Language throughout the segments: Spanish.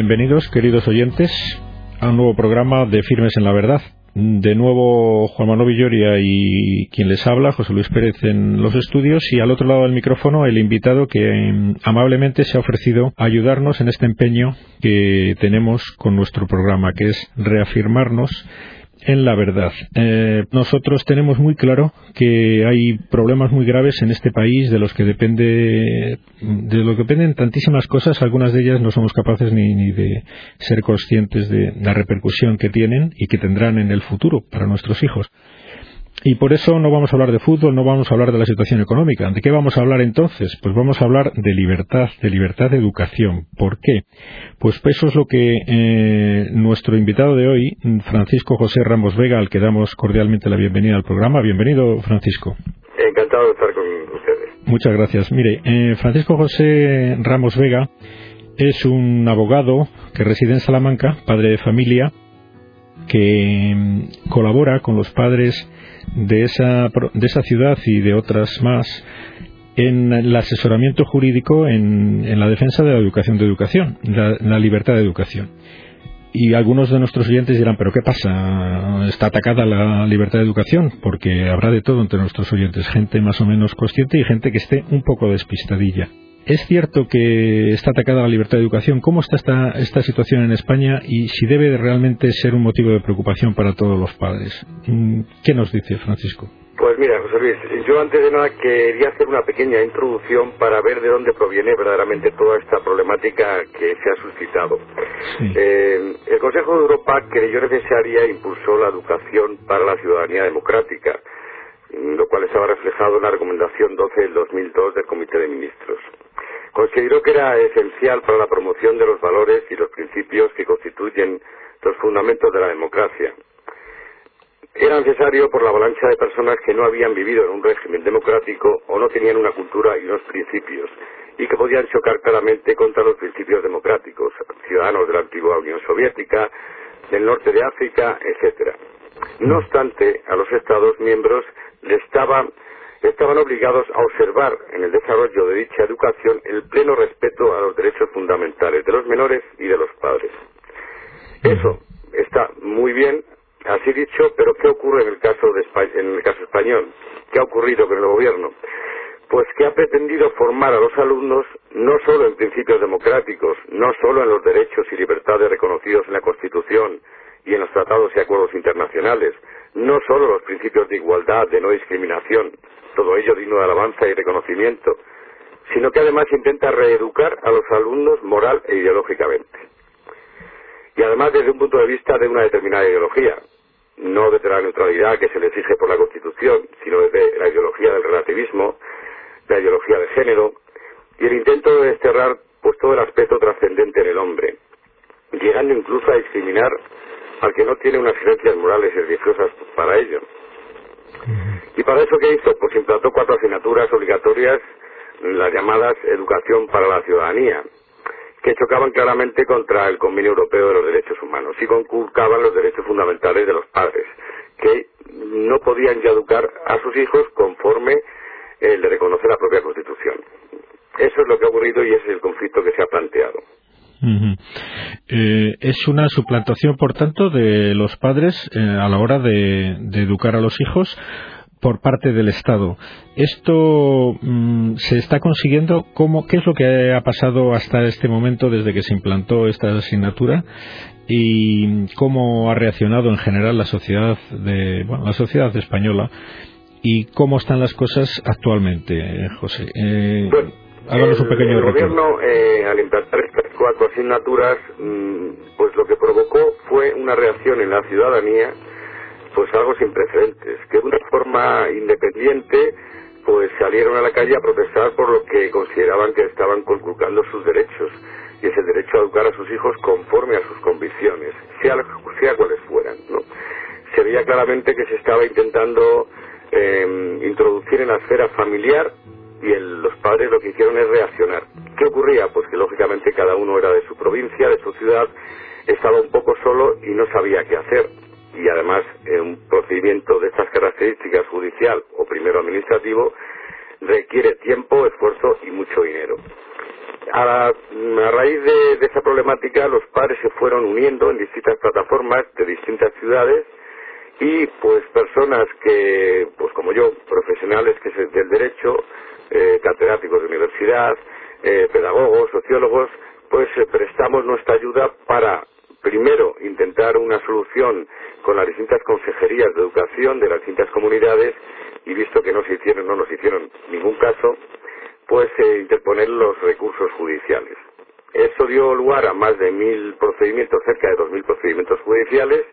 Bienvenidos, queridos oyentes, a un nuevo programa de Firmes en la Verdad. De nuevo, Juan Manuel Villoria y quien les habla, José Luis Pérez en los estudios, y al otro lado del micrófono el invitado que mm, amablemente se ha ofrecido a ayudarnos en este empeño que tenemos con nuestro programa, que es reafirmarnos en la verdad. Eh, nosotros tenemos muy claro que hay problemas muy graves en este país de los que depende de que dependen tantísimas cosas, algunas de ellas no somos capaces ni de ser conscientes de la repercusión que tienen y que tendrán en el futuro para nuestros hijos. Y por eso no vamos a hablar de fútbol, no vamos a hablar de la situación económica. ¿De qué vamos a hablar entonces? Pues vamos a hablar de libertad, de libertad de educación. ¿Por qué? Pues eso es lo que eh, nuestro invitado de hoy, Francisco José Ramos Vega, al que damos cordialmente la bienvenida al programa. Bienvenido, Francisco. Encantado de estar con ustedes. Muchas gracias. Mire, eh, Francisco José Ramos Vega es un abogado que reside en Salamanca, padre de familia, que mm, colabora con los padres de esa, de esa ciudad y de otras más en el asesoramiento jurídico en, la defensa de la educación de educación, la, libertad de educación. Y algunos de nuestros oyentes dirán, pero ¿qué pasa? ¿Está atacada la libertad de educación? Porque habrá de todo entre nuestros oyentes, gente más o menos consciente y gente que esté un poco despistadilla. ¿Es cierto que está atacada la libertad de educación? ¿Cómo está esta, esta situación en España y si debe realmente ser un motivo de preocupación para todos los padres? Mm, ¿Qué nos dice Francisco? Pues mira, José Luis, yo antes de nada quería hacer una pequeña introducción para ver de dónde proviene verdaderamente toda esta problemática que se ha suscitado. Eh, el Consejo de Europa creyó necesaria e impulsó la educación para la ciudadanía democrática, lo cual estaba reflejado en la recomendación 12 del 2002 del Comité de Ministros. Consideró que era esencial para la promoción de los valores y los principios que constituyen los fundamentos de la democracia. Era necesario por la avalancha de personas que no habían vivido en un régimen democrático o no tenían una cultura y unos principios y que podían chocar claramente contra los principios democráticos, ciudadanos de la antigua Unión Soviética, del norte de África, etc. No obstante, a los Estados miembros le estaba estaban obligados a observar en el desarrollo de dicha educación el pleno respeto a los derechos fundamentales de los menores y de los padres. Eso está muy bien, así dicho, pero ¿qué ocurre en el caso, de el caso español? ¿Qué ha ocurrido con el gobierno? Pues que ha pretendido formar a los alumnos no solo en principios democráticos, no solo en los derechos y libertades reconocidos en la Constitución y en los tratados y acuerdos internacionales, no solo los principios de igualdad, de no discriminación, todo ello digno de alabanza y reconocimiento, sino que además intenta reeducar a los alumnos moral e ideológicamente. Y además desde un punto de vista de una determinada ideología, no desde la neutralidad que se le exige por la Constitución, sino desde la ideología del relativismo, la ideología de género, y el intento de desterrar pues todo el aspecto trascendente en el hombre, llegando incluso a discriminar al que no tiene unas creencias morales y religiosas para ello. ¿Y para eso qué hizo? Pues implantó cuatro asignaturas obligatorias, las llamadas Educación para la Ciudadanía, que chocaban claramente contra el Convenio Europeo de los Derechos Humanos y conculcaban los derechos fundamentales de los padres, que no podían ya educar a sus hijos conforme el de reconocer la propia Constitución. Eso es lo que ha ocurrido y ese es el conflicto que se ha planteado. Eh, es una suplantación, por tanto, de los padres eh, a la hora de, educar a los hijos por parte del Estado. ¿Esto mm, se está consiguiendo? ¿Cómo, ¿Qué es lo que ha pasado hasta este momento desde que se implantó esta asignatura? ¿Y cómo ha reaccionado en general la sociedad, de, bueno, la sociedad española? ¿Y cómo están las cosas actualmente, José? Eh, un pequeño El gobierno, eh, al implantar estas cuatro asignaturas, mm, pues lo que provocó fue una reacción en la ciudadanía, pues algo sin precedentes, que de una forma independiente, pues salieron a la calle a protestar por lo que consideraban que estaban conculcando sus derechos, y es el derecho a educar a sus hijos conforme a sus convicciones, sea, sea cuales fueran, ¿no? Se veía claramente que se estaba intentando eh, introducir en la esfera familiar y los padres lo que hicieron es reaccionar. ¿Qué ocurría? Pues que lógicamente cada uno era de su provincia, de su ciudad, estaba un poco solo y no sabía qué hacer. Y además, en un procedimiento de estas características judicial o primero administrativo, requiere tiempo, esfuerzo y mucho dinero. a, raíz de, de, esa problemática los padres se fueron uniendo en distintas plataformas de distintas ciudades y pues personas que, pues como yo, profesionales que es del derecho, eh, catedráticos de universidad, eh, pedagogos, sociólogos, pues eh, prestamos nuestra ayuda para primero intentar una solución con las distintas consejerías de educación de las distintas comunidades y visto que no se hicieron, no nos hicieron ningún caso, pues eh, interponer los recursos judiciales. Eso dio lugar a más de mil procedimientos, cerca de dos mil procedimientos judiciales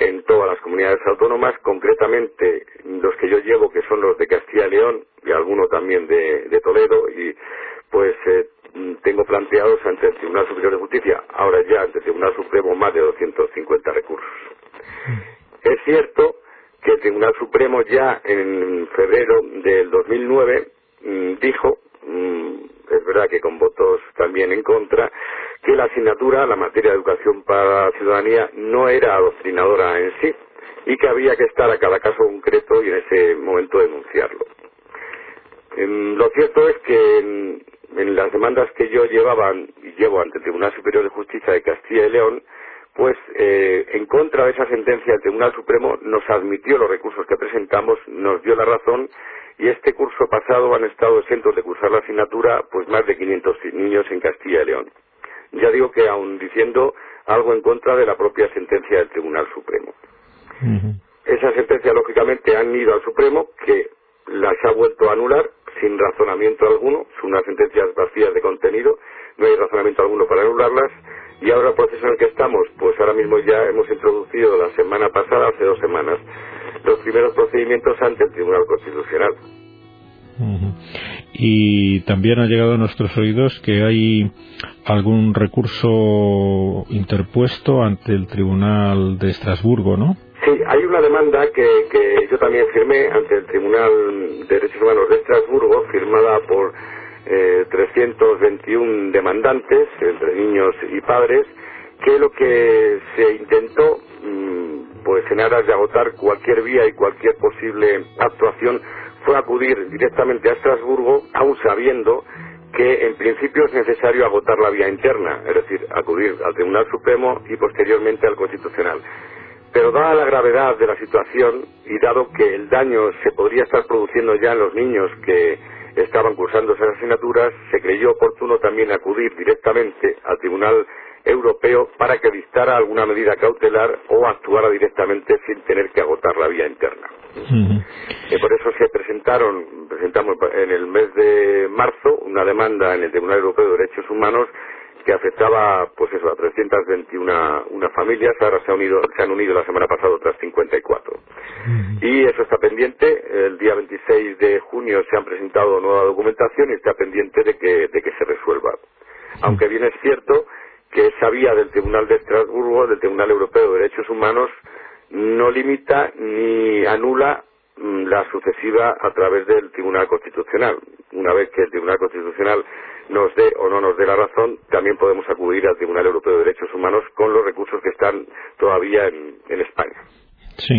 en todas las comunidades autónomas, concretamente los que yo llevo, que son los de Castilla y León y alguno también de, Toledo, y pues eh, tengo planteados ante el Tribunal Superior de Justicia, ahora ya ante el Tribunal Supremo, más de 250 recursos. Es cierto que el Tribunal Supremo ya en febrero del 2009 mm, dijo, mm, es verdad que con votos también en contra, que la asignatura, la materia de educación para la ciudadanía, no era adoctrinadora en sí y que había que estar a cada caso concreto y en ese momento denunciarlo. Em, lo cierto es que en, las demandas que yo llevaba y llevo ante el Tribunal Superior de Justicia de Castilla y León, pues eh, en contra de esa sentencia el Tribunal Supremo nos admitió los recursos que presentamos, nos dio la razón y este curso pasado han estado exentos de cursar la asignatura pues más de 500 niños en Castilla y León. Ya digo que aún diciendo algo en contra de la propia sentencia del Tribunal Supremo. Esa sentencia, lógicamente, han ido al Supremo, que las ha vuelto a anular sin razonamiento alguno. Son unas sentencias vacías de contenido, no hay razonamiento alguno para anularlas. Y ahora el proceso en el que estamos, pues ahora mismo ya hemos introducido la semana pasada, hace dos semanas, los primeros procedimientos ante el Tribunal Constitucional. Y también ha llegado a nuestros oídos que hay algún recurso interpuesto ante el Tribunal de Estrasburgo, ¿no? Sí, hay una demanda que, que yo también firmé ante el Tribunal de Derechos Humanos de Estrasburgo, firmada por eh, 321 demandantes, entre niños y padres, que lo que se intentó, mm, pues en aras de agotar cualquier vía y cualquier posible actuación, fue acudir directamente a Estrasburgo, aún sabiendo que en principio es necesario agotar la vía interna, es decir, acudir al Tribunal Supremo y posteriormente al Constitucional. Pero dada la gravedad de la situación y dado que el daño se podría estar produciendo ya en los niños que estaban cursando esas asignaturas, se creyó oportuno también acudir directamente al Tribunal Europeo para que dictara alguna medida cautelar o actuara directamente sin tener que agotar la vía interna. y por eso se presentaron, presentamos en el mes de marzo una demanda en el Tribunal Europeo de Derechos Humanos que afectaba pues eso a 321 una familias ahora se han unido se han unido la semana pasada otras 54 y eso está pendiente. El día 26 de junio se han presentado nueva documentación y está pendiente de que de que se resuelva. Aunque bien es cierto que esa vía del Tribunal de Estrasburgo del Tribunal Europeo de Derechos Humanos no limita ni anula mm, la sucesiva a través del Tribunal Constitucional. Una vez que el Tribunal Constitucional nos dé o no nos dé la razón, también podemos acudir al Tribunal Europeo de Derechos Humanos con los recursos que están todavía en, España. Sí,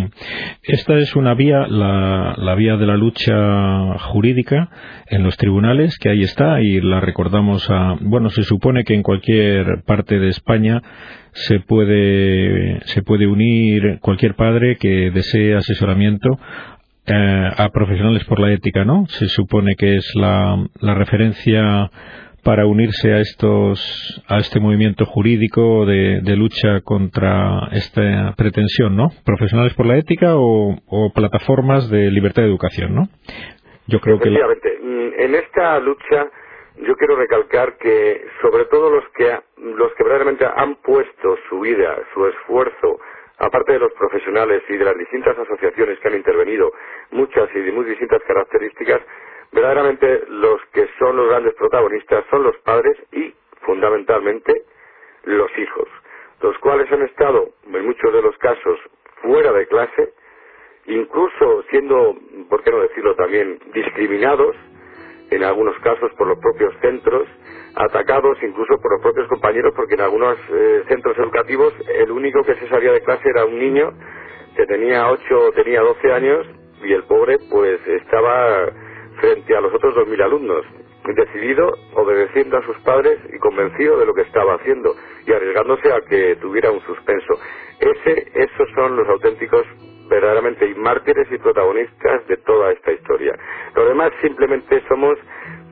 esta es una vía, la, la, vía de la lucha jurídica en los tribunales, que ahí está y la recordamos a. Bueno, se supone que en cualquier parte de España se puede, se puede unir cualquier padre que desee asesoramiento eh, a profesionales por la ética, ¿no? Se supone que es la, la referencia para unirse a estos a este movimiento jurídico de, lucha contra esta pretensión, ¿no? Profesionales por la ética o, plataformas de libertad de educación, ¿no? Yo creo que mm, en esta lucha yo quiero recalcar que sobre todo los que los que verdaderamente han puesto su vida, su esfuerzo aparte de los profesionales y de las distintas asociaciones que han intervenido, muchas y de muy distintas características, verdaderamente los que son los grandes protagonistas son los padres y, fundamentalmente, los hijos, los cuales han estado, en muchos de los casos, fuera de clase, incluso siendo, por qué no decirlo también, discriminados, en algunos casos por los propios centros, atacados incluso por los propios compañeros, porque en algunos eh, centros educativos el único que se salía de clase era un niño que tenía 8 tenía 12 años y el pobre pues estaba frente a los otros 2.000 alumnos. decidido, obedeciendo a sus padres y convencido de lo que estaba haciendo y arriesgándose a que tuviera un suspenso. Ese, esos son los auténticos verdaderamente mártires y protagonistas de toda esta historia. Lo demás simplemente somos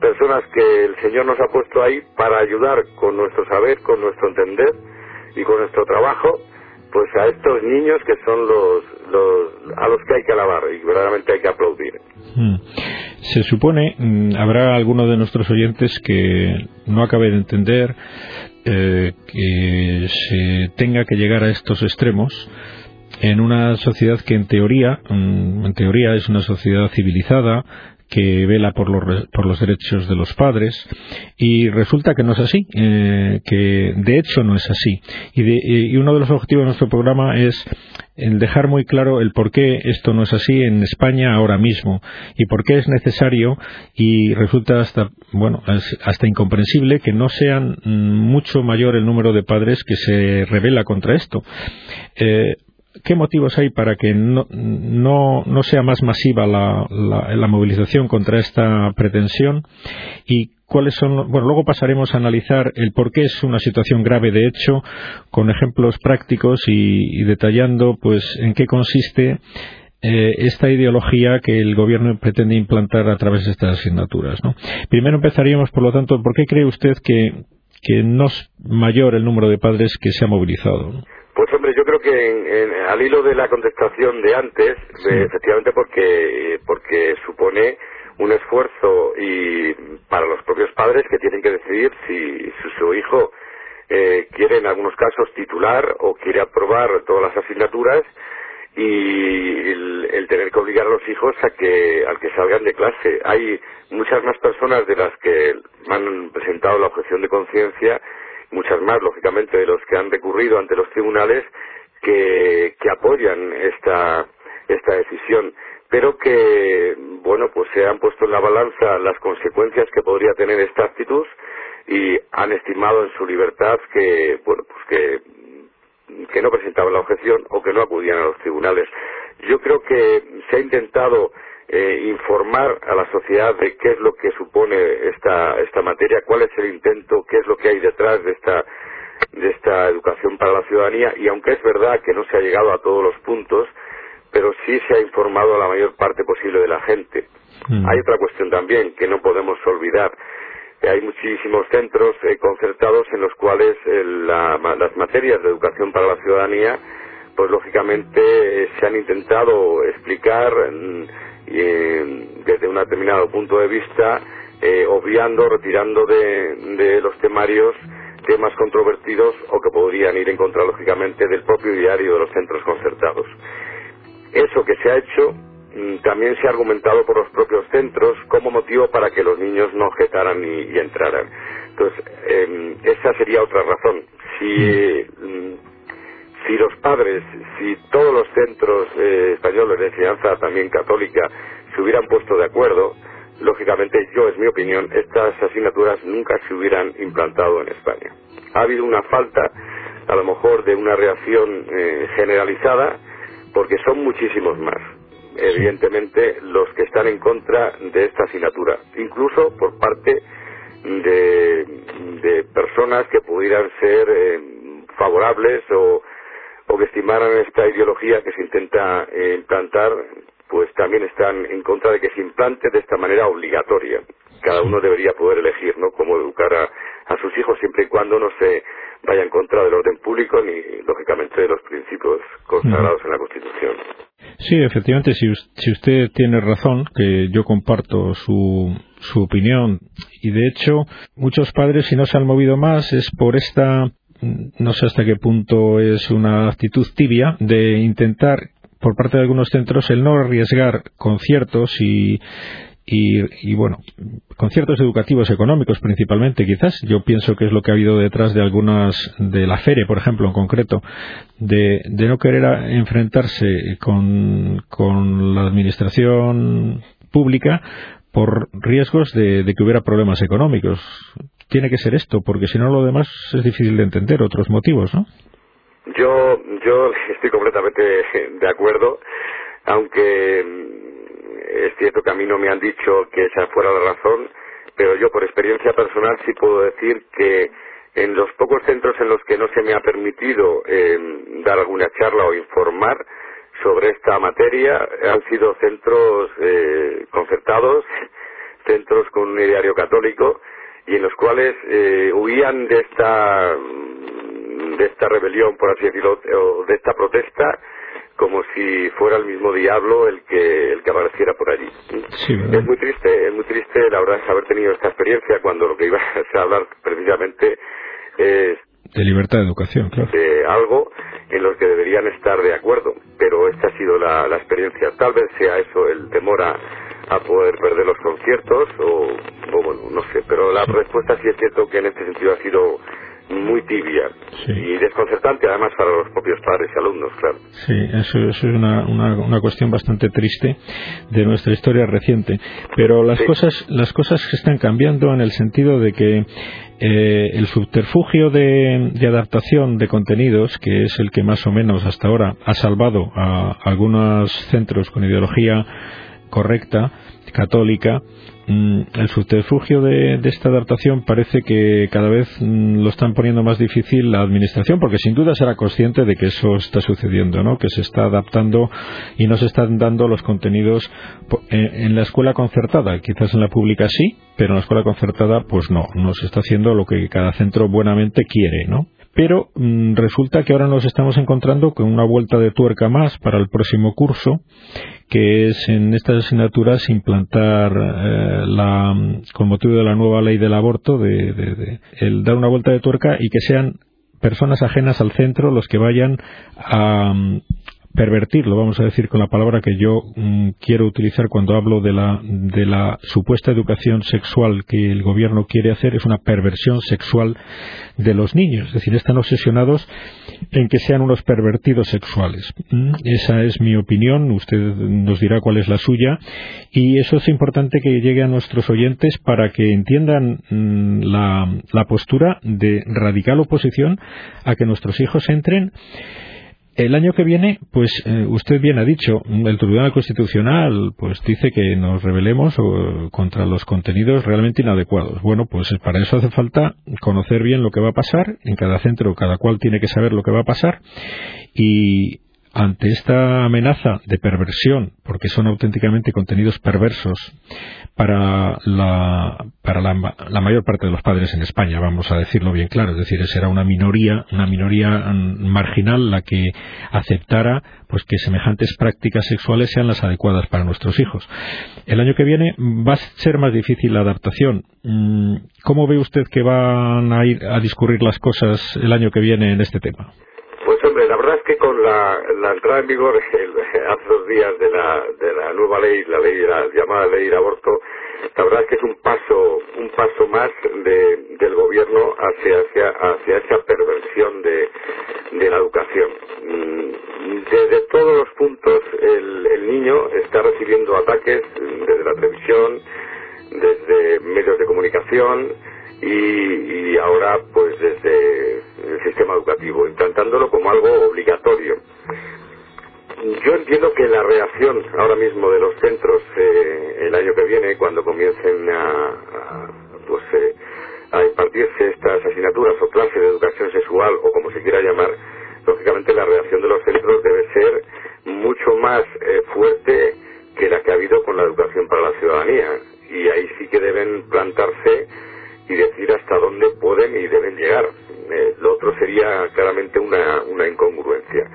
personas que el Señor nos ha puesto ahí para ayudar con nuestro saber, con nuestro entender y con nuestro trabajo, pues a estos niños que son los, los a los que hay que alabar y verdaderamente hay que aplaudir. Hmm. Se supone, mm, habrá alguno de nuestros oyentes que no acabe de entender eh, que se tenga que llegar a estos extremos en una sociedad que en teoría, mm, en teoría es una sociedad civilizada, que vela por los, por los derechos de los padres y resulta que no es así, eh, que de hecho no es así. Y, y, uno de los objetivos de nuestro programa es el dejar muy claro el por qué esto no es así en España ahora mismo y por qué es necesario y resulta hasta bueno hasta incomprensible que no sean mm, mucho mayor el número de padres que se revela contra esto. Eh, ¿Qué motivos hay para que no, no, sea más masiva la, la, movilización contra esta pretensión? ¿Y cuáles son? Bueno, luego pasaremos a analizar el por qué es una situación grave de hecho, con ejemplos prácticos y, detallando, pues, en qué consiste eh, esta ideología que el gobierno pretende implantar a través de estas asignaturas. ¿no? Primero empezaríamos, por lo tanto, ¿por qué cree usted que, que no es mayor el número de padres que se ha movilizado? Pues hombre, yo creo que al hilo de la contestación de antes, efectivamente porque, porque supone un esfuerzo y para los propios padres que tienen que decidir si su, hijo eh, quiere en algunos casos titular o quiere aprobar todas las asignaturas y el, tener que obligar a los hijos a que al que salgan de clase. Hay muchas más personas de las que han presentado la objeción de conciencia muchas más, lógicamente, de los que han recurrido ante los tribunales que, apoyan esta, esta decisión, pero que, bueno, pues se han puesto en la balanza las consecuencias que podría tener esta actitud y han estimado en su libertad que, bueno, pues que no presentaban la objeción o que no acudían a los tribunales. Yo creo que se ha intentado eh, informar a la sociedad de qué es lo que supone esta, esta materia, cuál es el intento, qué es lo que hay detrás de esta, de esta educación para la ciudadanía y aunque es verdad que no se ha llegado a todos los puntos, pero sí se ha informado a la mayor parte posible de la gente. Mm. Hay otra cuestión también que no podemos olvidar. Hay muchísimos centros eh, concertados en los cuales eh, las materias de educación para la ciudadanía, pues lógicamente se han intentado explicar mm, y desde un determinado punto de vista, eh, obviando, retirando de, los temarios temas controvertidos o que podrían ir en contra, lógicamente, del propio diario de los centros concertados. Eso que se ha hecho mm, también se ha argumentado por los propios centros como motivo para que los niños no objetaran y, entraran. Entonces, em, esa sería otra razón. Si mm, si los padres, si todos los centros eh, españoles de enseñanza también católica se hubieran puesto de acuerdo, lógicamente yo es mi opinión, estas asignaturas nunca se hubieran implantado en España. Ha habido una falta, a lo mejor, de una reacción eh, generalizada, porque son muchísimos más, evidentemente, los que están en contra de esta asignatura, incluso por parte de, personas que pudieran ser eh, favorables o o que estimaran esta ideología que se intenta eh, implantar, pues también están en contra de que se implante de esta manera obligatoria. Cada uno debería poder elegir, ¿no?, cómo educar a, sus hijos siempre y cuando no se vaya en contra del orden público ni, lógicamente, de los principios consagrados en la Constitución. Sí, efectivamente, si, si usted tiene razón, que yo comparto su, su opinión, y de hecho, muchos padres, si no se han movido más, es por esta no sé hasta qué punto es una actitud tibia de intentar por parte de algunos centros el no arriesgar conciertos y, y, bueno, conciertos educativos económicos principalmente, quizás. Yo pienso que es lo que ha habido detrás de algunas, de la FERE, por ejemplo, en concreto, de, de no querer enfrentarse con, con la administración pública por riesgos de, de, que hubiera problemas económicos tiene que ser esto, porque si no lo demás es difícil de entender, otros motivos, ¿no? Yo, yo estoy completamente de acuerdo, aunque mm, es cierto que a mí no me han dicho que esa fuera la razón, pero yo por experiencia personal sí puedo decir que en los pocos centros en los que no se me ha permitido eh, dar alguna charla o informar sobre esta materia han sido centros eh, concertados, centros con un ideario católico y en los cuales eh, huían de esta de esta rebelión, por así decirlo, o de esta protesta como si fuera el mismo diablo el que el que apareciera por allí. es muy triste, es muy triste la verdad haber tenido esta experiencia cuando lo que iba a hablar precisamente es de libertad de educación, claro. De algo en lo que deberían estar de acuerdo, pero esta ha sido la, experiencia. Tal vez sea eso el temor a, poder perder los conciertos o, o, bueno, no sé, pero la respuesta sí es cierto que en este sentido ha sido muy tibia y desconcertante además para los propios padres y alumnos, claro. Sí, eso, es una, una, cuestión bastante triste de nuestra historia reciente. Pero las, cosas, las cosas están cambiando en el sentido de que eh, el subterfugio de, de, adaptación de contenidos, que es el que más o menos hasta ahora ha salvado a algunos centros con ideología correcta, católica, Mm, el subterfugio de, esta adaptación parece que cada vez mm, lo están poniendo más difícil la administración, porque sin duda será consciente de que eso está sucediendo, ¿no? que se está adaptando y no se están dando los contenidos en, la escuela concertada. Quizás en la pública sí, pero en la escuela concertada pues no, no se está haciendo lo que cada centro buenamente quiere. ¿no? pero mm, resulta que ahora nos estamos encontrando con una vuelta de tuerca más para el próximo curso que es en estas asignaturas implantar eh, la, con motivo de la nueva ley del aborto, de, el dar una vuelta de tuerca y que sean personas ajenas al centro los que vayan a, pervertirlo, vamos a decir con la palabra que yo mm, quiero utilizar cuando hablo de la, de la supuesta educación sexual que el gobierno quiere hacer, es una perversión sexual de los niños, es decir, están obsesionados en que sean unos pervertidos sexuales. Mm, esa es mi opinión, usted nos dirá cuál es la suya y eso es importante que llegue a nuestros oyentes para que entiendan mm, la, la postura de radical oposición a que nuestros hijos entren el año que viene, pues eh, usted bien ha dicho, el Tribunal Constitucional pues dice que nos rebelemos contra los contenidos realmente inadecuados. Bueno, pues para eso hace falta conocer bien lo que va a pasar en cada centro, cada cual tiene que saber lo que va a pasar y ante esta amenaza de perversión, porque son auténticamente contenidos perversos para la, para la, mayor parte de los padres en España, vamos a decirlo bien claro, es decir, será una minoría, una minoría mm, marginal la que aceptara pues que semejantes prácticas sexuales sean las adecuadas para nuestros hijos. El año que viene va a ser más difícil la adaptación. Mm, ¿Cómo ve usted que van a ir a discurrir las cosas el año que viene en este tema? Pues hombre, la con la, entrada en vigor hace dos días de la, de la nueva ley, la ley, la llamada ley de aborto, la verdad es que es un paso, un paso más del gobierno hacia, hacia, hacia esa perversión de, de la educación. Mm, desde todos los puntos el, el niño está recibiendo ataques desde la televisión, desde medios de comunicación, y, ahora pues desde el sistema educativo, implantándolo como algo obligatorio. Yo entiendo que la reacción ahora mismo de los centros eh, el año que viene, cuando comiencen a, pues, eh, a impartirse estas asignaturas o clases de educación sexual o como se quiera llamar, lógicamente la reacción de los centros debe ser mucho más eh, fuerte que la que ha habido con la educación para la ciudadanía. Y ahí sí que deben plantarse y decir hasta dónde pueden y deben llegar. Eh, lo otro sería claramente una, una incongruencia.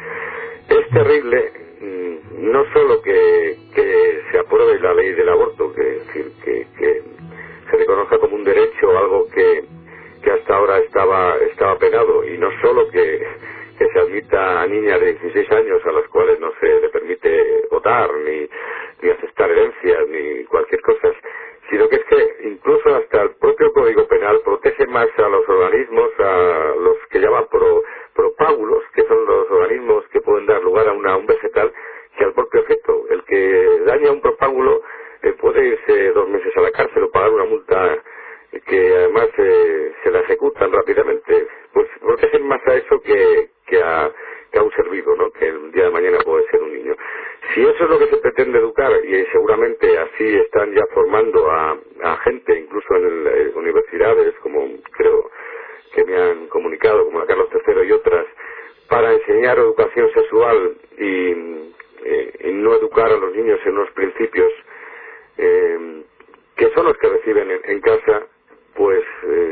Es terrible mm, no solo que, que, se apruebe la ley del aborto, que, decir, que, que se reconozca como un derecho algo que, que hasta ahora estaba, estaba penado, y no solo que, que se admita a niñas de 16 años a las cuales no se le permite votar, ni, ni aceptar herencias, ni cualquier cosa, sino que es que incluso hasta el propio Código Penal protege más a los organismos, a los que llaman pro, propágulos, que son los organismos que pueden dar lugar a una, un vegetal Si eso es lo que se pretende educar, y seguramente así están ya formando a, gente, incluso en eh, universidades, como creo que me han comunicado, como la Carlos III y otras, para enseñar educación sexual y, eh, no educar a los niños en unos principios eh, que son los que reciben en, casa, pues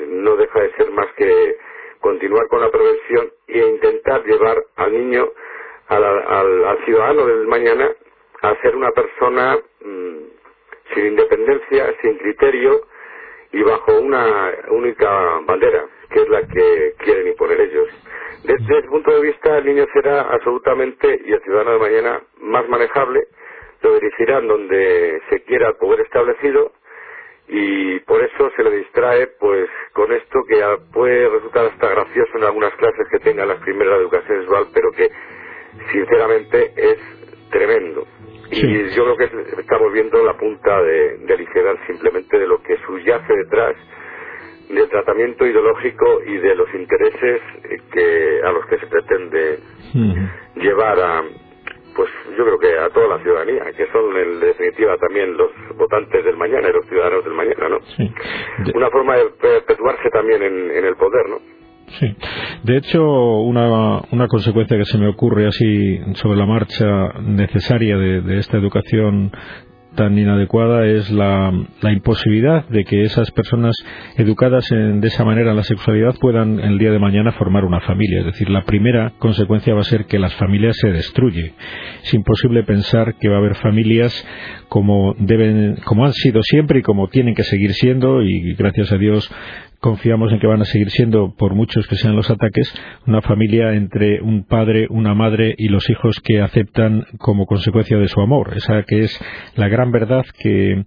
no deja de ser más que continuar con la prevención e intentar llevar al niño al, ciudadano del mañana a ser una persona mm, sin independencia, sin criterio y bajo una única bandera, que es la que quieren imponer ellos. Desde ese punto de vista, el niño será absolutamente, y el ciudadano de mañana, más manejable, lo dirigirán donde se quiera poder establecido y por eso se le distrae pues con esto que puede resultar hasta gracioso en algunas clases que tenga las primeras de educación sexual, pero que sinceramente es tremendo. Y yo creo que estamos viendo la punta de, del iceberg simplemente de lo que subyace detrás del tratamiento ideológico y de los intereses que a los que se pretende llevar a pues yo creo que a toda la ciudadanía que son en definitiva también los votantes del mañana y los ciudadanos del mañana no una forma de perpetuarse también en, en el poder no Sí. De hecho, una, una, consecuencia que se me ocurre así sobre la marcha necesaria de, esta educación tan inadecuada es la, la, imposibilidad de que esas personas educadas en, de esa manera en la sexualidad puedan el día de mañana formar una familia. Es decir, la primera consecuencia va a ser que las familias se destruyen. Es imposible pensar que va a haber familias como deben, como han sido siempre y como tienen que seguir siendo y gracias a Dios confiamos en que van a seguir siendo, por muchos que sean los ataques, una familia entre un padre, una madre y los hijos que aceptan como consecuencia de su amor. Esa que es la gran verdad que,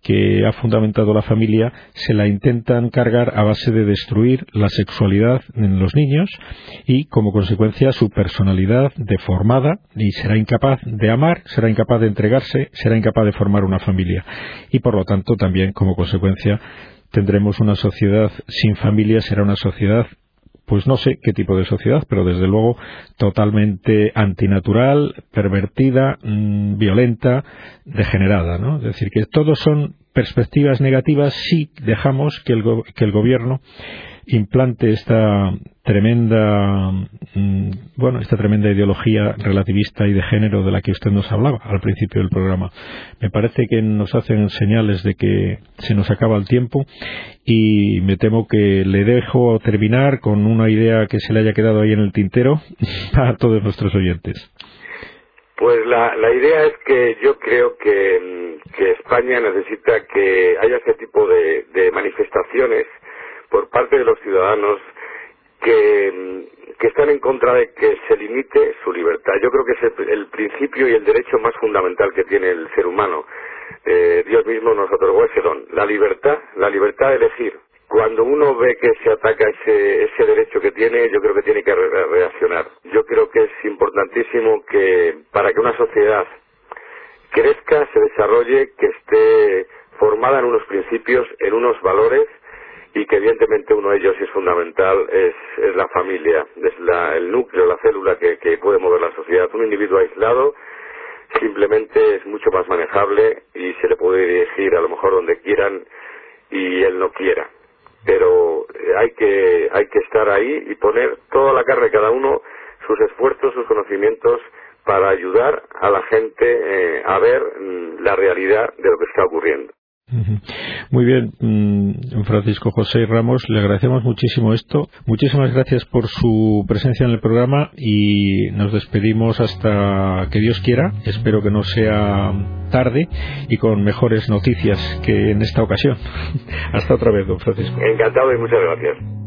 que ha fundamentado la familia se la intentan cargar a base de destruir la sexualidad en los niños y como consecuencia su personalidad deformada y será incapaz de amar, será incapaz de entregarse, será incapaz de formar una familia y por lo tanto también como consecuencia tendremos una sociedad sin familia, será una sociedad pues no sé qué tipo de sociedad, pero desde luego totalmente antinatural, pervertida, mm, violenta, degenerada, ¿no? Es decir, que todos son perspectivas negativas si dejamos que el, que el gobierno implante esta tremenda mm, bueno esta tremenda ideología relativista y de género de la que usted nos hablaba al principio del programa. Me parece que nos hacen señales de que se nos acaba el tiempo y me temo que le dejo terminar con una idea que se le haya quedado ahí en el tintero a todos nuestros oyentes. Pues la, la idea es que yo creo que, que España necesita que haya ese tipo de, manifestaciones parte de los ciudadanos que, están en contra de que se limite su libertad. Yo creo que es el, principio y el derecho más fundamental que tiene el ser humano. Eh, Dios mismo nos otorgó ese don, la libertad, la libertad de elegir. Cuando uno ve que se ataca ese, ese derecho que tiene, yo creo que tiene que reaccionar. Yo creo que es importantísimo que para que una sociedad crezca, se desarrolle, que esté formada en unos principios, en unos valores, y que evidentemente uno de ellos es fundamental es, es la familia, es la, el núcleo, la célula que, que puede mover la sociedad. Un individuo aislado simplemente es mucho más manejable y se le puede dirigir a lo mejor donde quieran y él no quiera. Pero hay que, hay que estar ahí y poner toda la carne cada uno, sus esfuerzos, sus conocimientos para ayudar a la gente eh, a ver mm, la realidad de lo que está ocurriendo. Muy bien, mm, Francisco José Ramos, le agradecemos muchísimo esto. Muchísimas gracias por su presencia en el programa y nos despedimos hasta que Dios quiera. Espero que no sea tarde y con mejores noticias que en esta ocasión. hasta otra vez, don Francisco. Encantado y muchas gracias.